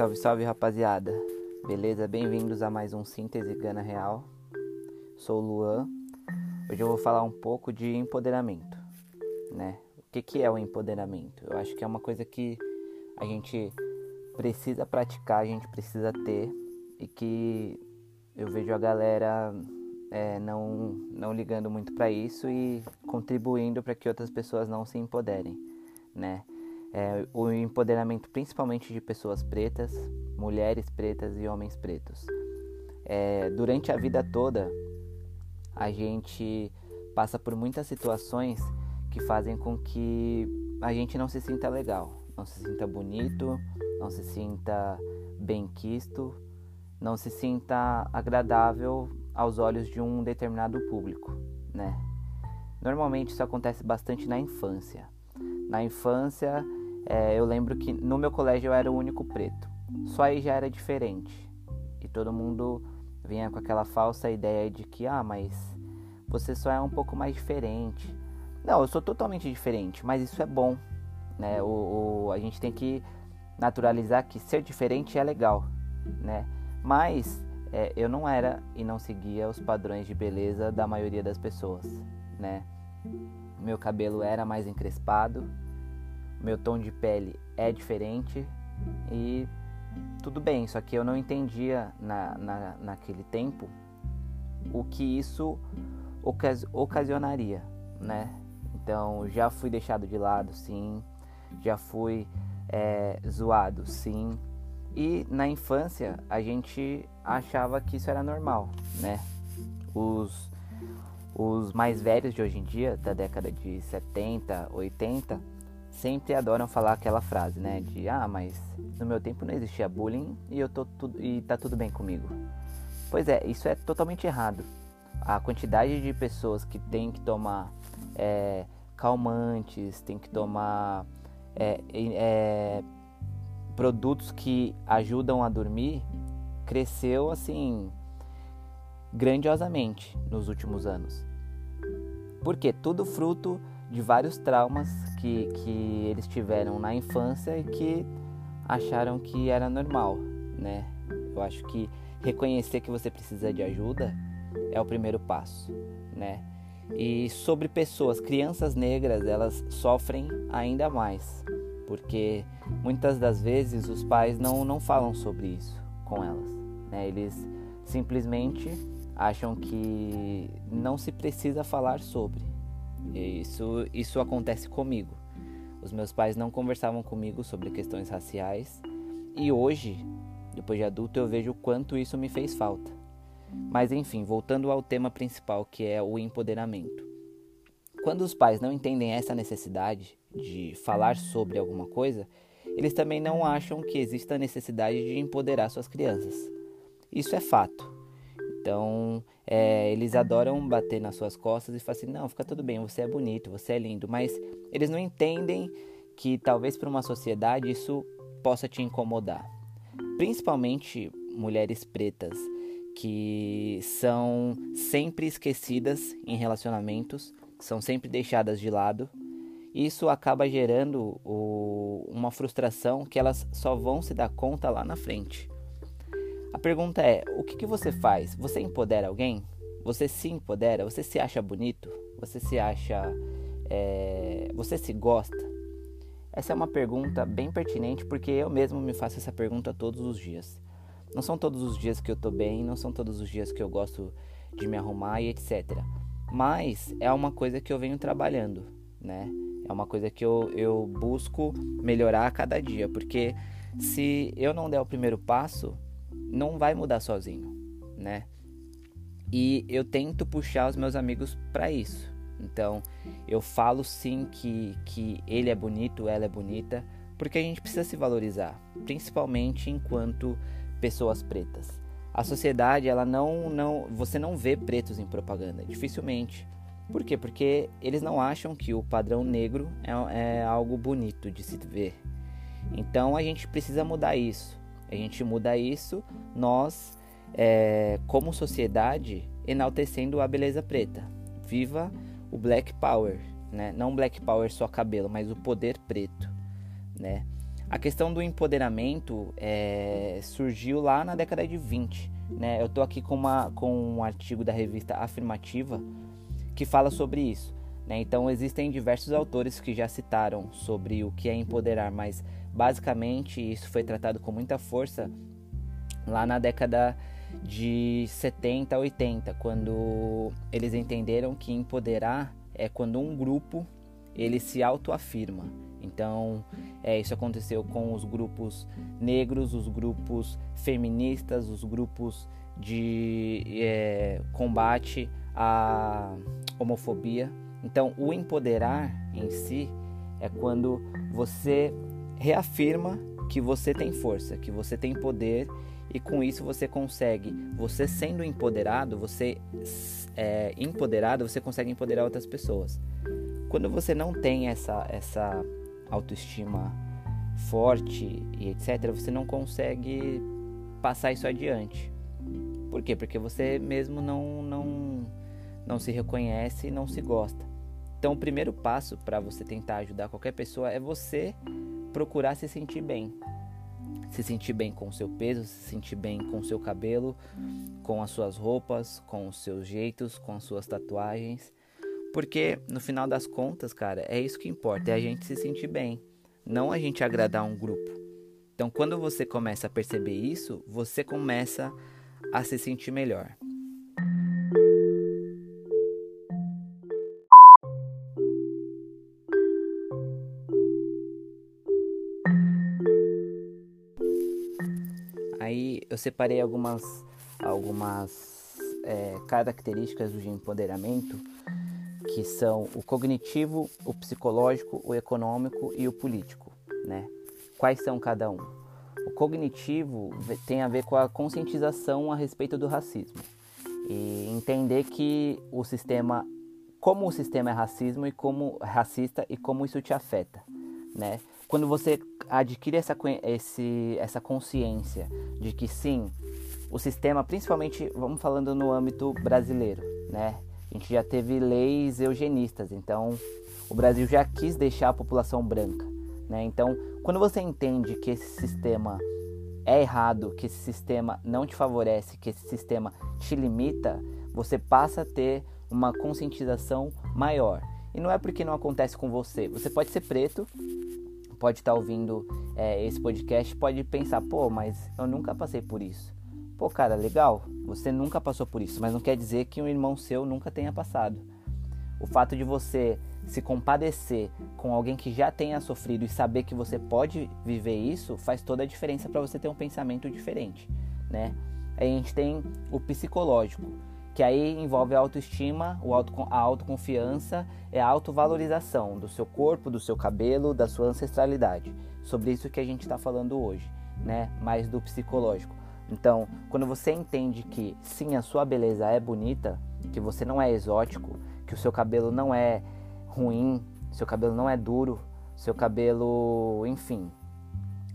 Salve, salve rapaziada, beleza? Bem-vindos a mais um Síntese Gana Real. Sou o Luan. Hoje eu vou falar um pouco de empoderamento, né? O que, que é o empoderamento? Eu acho que é uma coisa que a gente precisa praticar, a gente precisa ter e que eu vejo a galera é, não, não ligando muito para isso e contribuindo para que outras pessoas não se empoderem, né? É, o empoderamento principalmente de pessoas pretas, mulheres pretas e homens pretos. É, durante a vida toda, a gente passa por muitas situações que fazem com que a gente não se sinta legal, não se sinta bonito, não se sinta bem quisto, não se sinta agradável aos olhos de um determinado público, né? Normalmente isso acontece bastante na infância. Na infância, é, eu lembro que no meu colégio eu era o único preto. Só aí já era diferente. E todo mundo vinha com aquela falsa ideia de que, ah, mas você só é um pouco mais diferente. Não, eu sou totalmente diferente, mas isso é bom. Né? O, o, a gente tem que naturalizar que ser diferente é legal. Né? Mas é, eu não era e não seguia os padrões de beleza da maioria das pessoas. Né? Meu cabelo era mais encrespado, meu tom de pele é diferente e tudo bem, só que eu não entendia na, na, naquele tempo o que isso ocas, ocasionaria, né? Então já fui deixado de lado, sim, já fui é, zoado, sim. E na infância a gente achava que isso era normal, né? Os, os mais velhos de hoje em dia, da década de 70, 80, sempre adoram falar aquela frase, né? De ah, mas no meu tempo não existia bullying e eu tô tudo e tá tudo bem comigo. Pois é, isso é totalmente errado. A quantidade de pessoas que tem que tomar é, calmantes, tem que tomar é, é, produtos que ajudam a dormir cresceu assim grandiosamente nos últimos anos. Porque tudo fruto de vários traumas que, que eles tiveram na infância e que acharam que era normal, né? Eu acho que reconhecer que você precisa de ajuda é o primeiro passo, né? E sobre pessoas, crianças negras, elas sofrem ainda mais, porque muitas das vezes os pais não, não falam sobre isso com elas, né? Eles simplesmente acham que não se precisa falar sobre, isso, isso acontece comigo. Os meus pais não conversavam comigo sobre questões raciais e hoje, depois de adulto, eu vejo o quanto isso me fez falta. Mas enfim, voltando ao tema principal que é o empoderamento. Quando os pais não entendem essa necessidade de falar sobre alguma coisa, eles também não acham que exista a necessidade de empoderar suas crianças. Isso é fato. Então, é, eles adoram bater nas suas costas e falar assim: não, fica tudo bem, você é bonito, você é lindo, mas eles não entendem que talvez para uma sociedade isso possa te incomodar. Principalmente mulheres pretas que são sempre esquecidas em relacionamentos, são sempre deixadas de lado. Isso acaba gerando o, uma frustração que elas só vão se dar conta lá na frente. A pergunta é: o que, que você faz? Você empodera alguém? Você se empodera? Você se acha bonito? Você se acha. É, você se gosta? Essa é uma pergunta bem pertinente porque eu mesmo me faço essa pergunta todos os dias. Não são todos os dias que eu tô bem, não são todos os dias que eu gosto de me arrumar e etc. Mas é uma coisa que eu venho trabalhando, né? É uma coisa que eu, eu busco melhorar a cada dia, porque se eu não der o primeiro passo, não vai mudar sozinho, né? E eu tento puxar os meus amigos para isso. Então, eu falo sim que, que ele é bonito, ela é bonita, porque a gente precisa se valorizar, principalmente enquanto pessoas pretas. A sociedade, ela não, não, você não vê pretos em propaganda, dificilmente. Por quê? Porque eles não acham que o padrão negro é, é algo bonito de se ver. Então a gente precisa mudar isso. A gente muda isso, nós, é, como sociedade, enaltecendo a beleza preta. Viva o Black Power, né? Não Black Power só cabelo, mas o poder preto, né? A questão do empoderamento é, surgiu lá na década de 20. Né? Eu estou aqui com, uma, com um artigo da revista Afirmativa que fala sobre isso. Né? Então, existem diversos autores que já citaram sobre o que é empoderar, mas basicamente isso foi tratado com muita força lá na década de 70, 80, quando eles entenderam que empoderar é quando um grupo ele se autoafirma. Então, é, isso aconteceu com os grupos negros, os grupos feministas, os grupos de é, combate à homofobia. Então, o empoderar em si é quando você reafirma que você tem força, que você tem poder e com isso você consegue, você sendo empoderado, você é, empoderado, você consegue empoderar outras pessoas. Quando você não tem essa, essa autoestima forte e etc., você não consegue passar isso adiante. Por quê? Porque você mesmo não, não, não se reconhece e não se gosta. Então, o primeiro passo para você tentar ajudar qualquer pessoa é você procurar se sentir bem. Se sentir bem com o seu peso, se sentir bem com o seu cabelo, com as suas roupas, com os seus jeitos, com as suas tatuagens. Porque no final das contas, cara, é isso que importa, é a gente se sentir bem, não a gente agradar um grupo. Então, quando você começa a perceber isso, você começa a se sentir melhor. Separei algumas, algumas é, características do empoderamento que são o cognitivo, o psicológico, o econômico e o político, né? Quais são cada um? O cognitivo tem a ver com a conscientização a respeito do racismo e entender que o sistema, como o sistema é racismo e como racista e como isso te afeta, né? Quando você adquire essa, esse, essa consciência de que sim, o sistema, principalmente, vamos falando no âmbito brasileiro, né? A gente já teve leis eugenistas, então o Brasil já quis deixar a população branca. Né? Então, quando você entende que esse sistema é errado, que esse sistema não te favorece, que esse sistema te limita, você passa a ter uma conscientização maior. E não é porque não acontece com você. Você pode ser preto, pode estar ouvindo é, esse podcast, pode pensar, pô, mas eu nunca passei por isso. Pô, cara, legal, você nunca passou por isso, mas não quer dizer que um irmão seu nunca tenha passado. O fato de você se compadecer com alguém que já tenha sofrido e saber que você pode viver isso faz toda a diferença para você ter um pensamento diferente, né? Aí a gente tem o psicológico, que aí envolve a autoestima, a autoconfiança e a autovalorização do seu corpo, do seu cabelo, da sua ancestralidade. Sobre isso que a gente está falando hoje, né? Mais do psicológico. Então, quando você entende que sim, a sua beleza é bonita, que você não é exótico, que o seu cabelo não é ruim, seu cabelo não é duro, seu cabelo, enfim,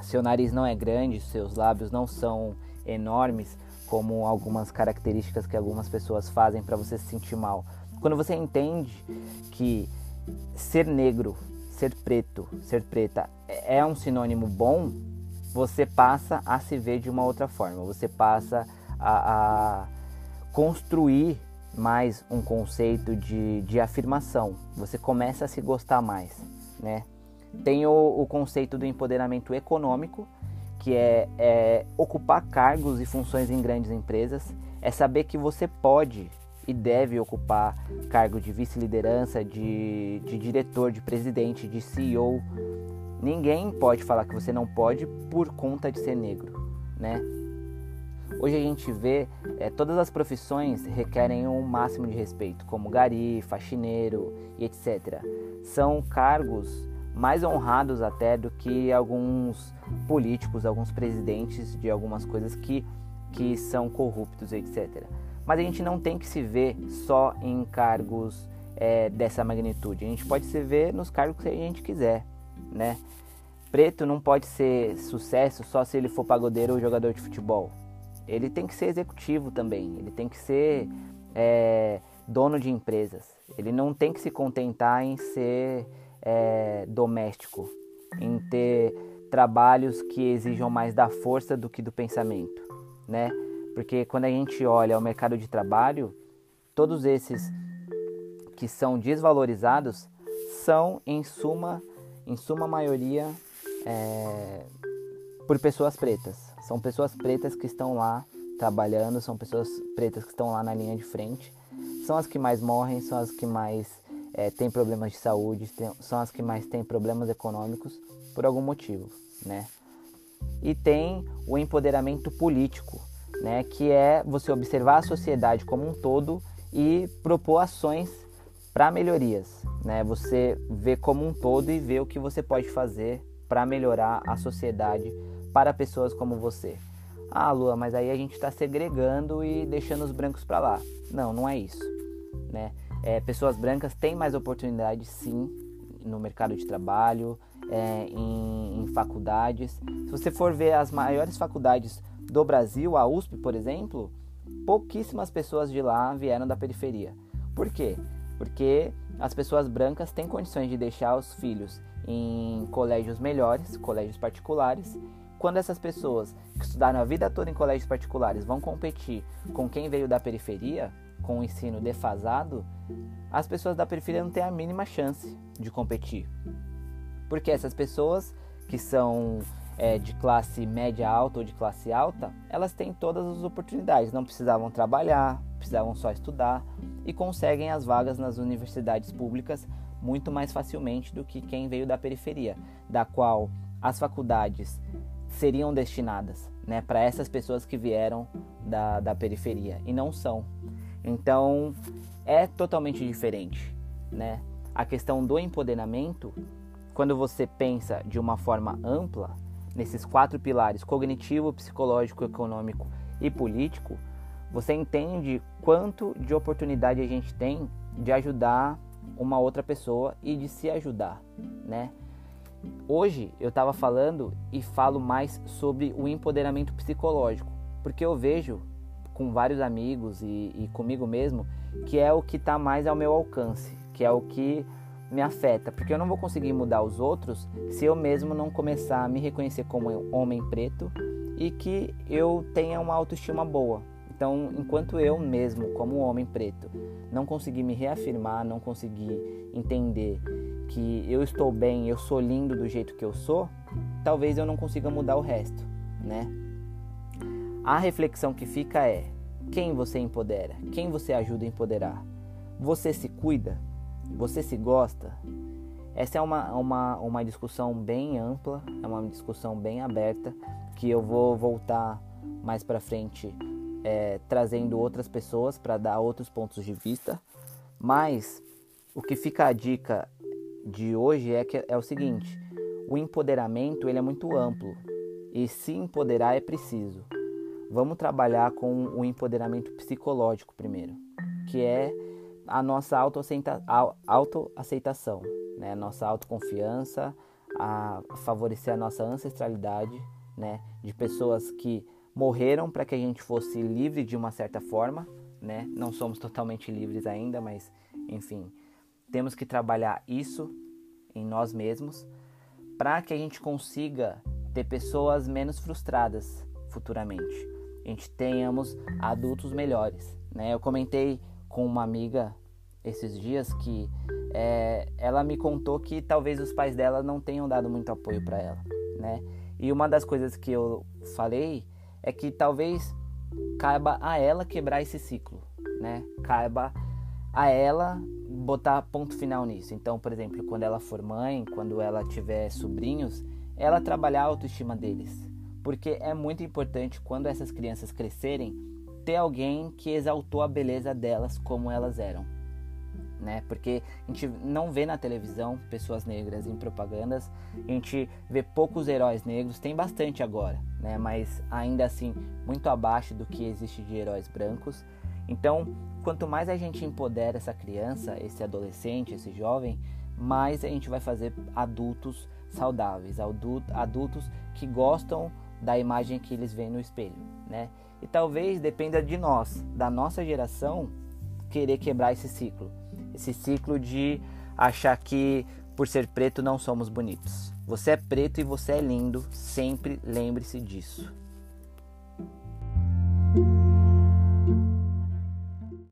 seu nariz não é grande, seus lábios não são enormes, como algumas características que algumas pessoas fazem para você se sentir mal. Quando você entende que ser negro, ser preto, ser preta é um sinônimo bom, você passa a se ver de uma outra forma, você passa a, a construir mais um conceito de, de afirmação, você começa a se gostar mais, né? Tem o, o conceito do empoderamento econômico, que é, é ocupar cargos e funções em grandes empresas, é saber que você pode e deve ocupar cargo de vice-liderança, de, de diretor, de presidente, de CEO, Ninguém pode falar que você não pode por conta de ser negro, né? Hoje a gente vê é, todas as profissões requerem um máximo de respeito, como gari, faxineiro e etc. São cargos mais honrados até do que alguns políticos, alguns presidentes de algumas coisas que, que são corruptos, etc. Mas a gente não tem que se ver só em cargos é, dessa magnitude. A gente pode se ver nos cargos que a gente quiser né? Preto não pode ser sucesso só se ele for pagodeiro ou jogador de futebol. Ele tem que ser executivo também. Ele tem que ser é, dono de empresas. Ele não tem que se contentar em ser é, doméstico, em ter trabalhos que exijam mais da força do que do pensamento, né? Porque quando a gente olha o mercado de trabalho, todos esses que são desvalorizados são em suma, em suma maioria é, por pessoas pretas. São pessoas pretas que estão lá trabalhando, são pessoas pretas que estão lá na linha de frente. São as que mais morrem, são as que mais é, têm problemas de saúde, tem, são as que mais têm problemas econômicos por algum motivo, né? E tem o empoderamento político, né, que é você observar a sociedade como um todo e propor ações para melhorias, né? Você vê como um todo e vê o que você pode fazer para melhorar a sociedade para pessoas como você. Ah, Lua, mas aí a gente está segregando e deixando os brancos para lá. Não, não é isso, né? É, pessoas brancas têm mais oportunidades, sim, no mercado de trabalho, é, em, em faculdades. Se você for ver as maiores faculdades do Brasil, a USP, por exemplo, pouquíssimas pessoas de lá vieram da periferia. Por quê? Porque as pessoas brancas têm condições de deixar os filhos em colégios melhores, colégios particulares. Quando essas pessoas que estudaram a vida toda em colégios particulares vão competir com quem veio da periferia, com o ensino defasado, as pessoas da periferia não têm a mínima chance de competir. Porque essas pessoas que são é, de classe média alta ou de classe alta, elas têm todas as oportunidades, não precisavam trabalhar, precisavam só estudar e conseguem as vagas nas universidades públicas muito mais facilmente do que quem veio da periferia, da qual as faculdades seriam destinadas né, para essas pessoas que vieram da, da periferia e não são. Então é totalmente diferente. Né? A questão do empoderamento, quando você pensa de uma forma ampla, nesses quatro pilares cognitivo, psicológico, econômico e político, você entende quanto de oportunidade a gente tem de ajudar uma outra pessoa e de se ajudar, né? Hoje eu estava falando e falo mais sobre o empoderamento psicológico, porque eu vejo com vários amigos e, e comigo mesmo que é o que está mais ao meu alcance, que é o que me afeta, porque eu não vou conseguir mudar os outros se eu mesmo não começar a me reconhecer como homem preto e que eu tenha uma autoestima boa. Então, enquanto eu mesmo, como homem preto, não conseguir me reafirmar, não conseguir entender que eu estou bem, eu sou lindo do jeito que eu sou, talvez eu não consiga mudar o resto, né? A reflexão que fica é: quem você empodera? Quem você ajuda a empoderar? Você se cuida? Você se gosta? Essa é uma, uma, uma discussão bem ampla, é uma discussão bem aberta, que eu vou voltar mais para frente é, trazendo outras pessoas para dar outros pontos de vista. Mas o que fica a dica de hoje é que é o seguinte: o empoderamento ele é muito amplo e se empoderar é preciso. Vamos trabalhar com o empoderamento psicológico primeiro, que é a nossa autoaceitação, né? nossa autoconfiança, a favorecer a nossa ancestralidade, né? de pessoas que morreram para que a gente fosse livre de uma certa forma, né? Não somos totalmente livres ainda, mas enfim, temos que trabalhar isso em nós mesmos para que a gente consiga ter pessoas menos frustradas futuramente. A gente tenhamos adultos melhores, né? Eu comentei com uma amiga esses dias que é, ela me contou que talvez os pais dela não tenham dado muito apoio para ela, né? E uma das coisas que eu falei é que talvez caiba a ela quebrar esse ciclo, né? Caiba a ela botar ponto final nisso. Então, por exemplo, quando ela for mãe, quando ela tiver sobrinhos, ela trabalhar a autoestima deles. Porque é muito importante quando essas crianças crescerem ter alguém que exaltou a beleza delas como elas eram. Né? Porque a gente não vê na televisão pessoas negras em propagandas, a gente vê poucos heróis negros, tem bastante agora, né? Mas ainda assim muito abaixo do que existe de heróis brancos. Então, quanto mais a gente empodera essa criança, esse adolescente, esse jovem, mais a gente vai fazer adultos saudáveis, adultos que gostam da imagem que eles veem no espelho, né? E talvez dependa de nós, da nossa geração, querer quebrar esse ciclo. Esse ciclo de achar que por ser preto não somos bonitos. Você é preto e você é lindo, sempre lembre-se disso.